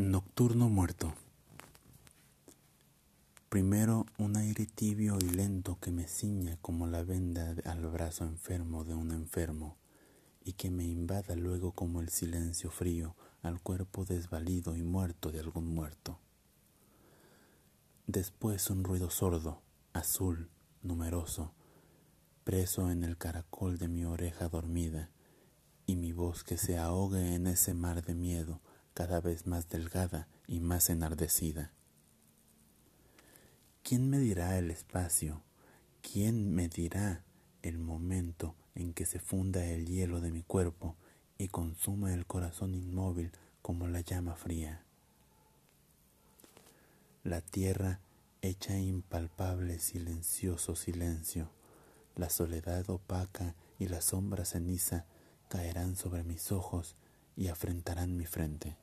Nocturno muerto. Primero un aire tibio y lento que me ciña como la venda al brazo enfermo de un enfermo y que me invada luego como el silencio frío al cuerpo desvalido y muerto de algún muerto. Después un ruido sordo, azul, numeroso, preso en el caracol de mi oreja dormida, y mi voz que se ahogue en ese mar de miedo cada vez más delgada y más enardecida. ¿Quién me dirá el espacio? ¿Quién me dirá el momento en que se funda el hielo de mi cuerpo y consuma el corazón inmóvil como la llama fría? La tierra hecha impalpable silencioso silencio, la soledad opaca y la sombra ceniza caerán sobre mis ojos y afrentarán mi frente.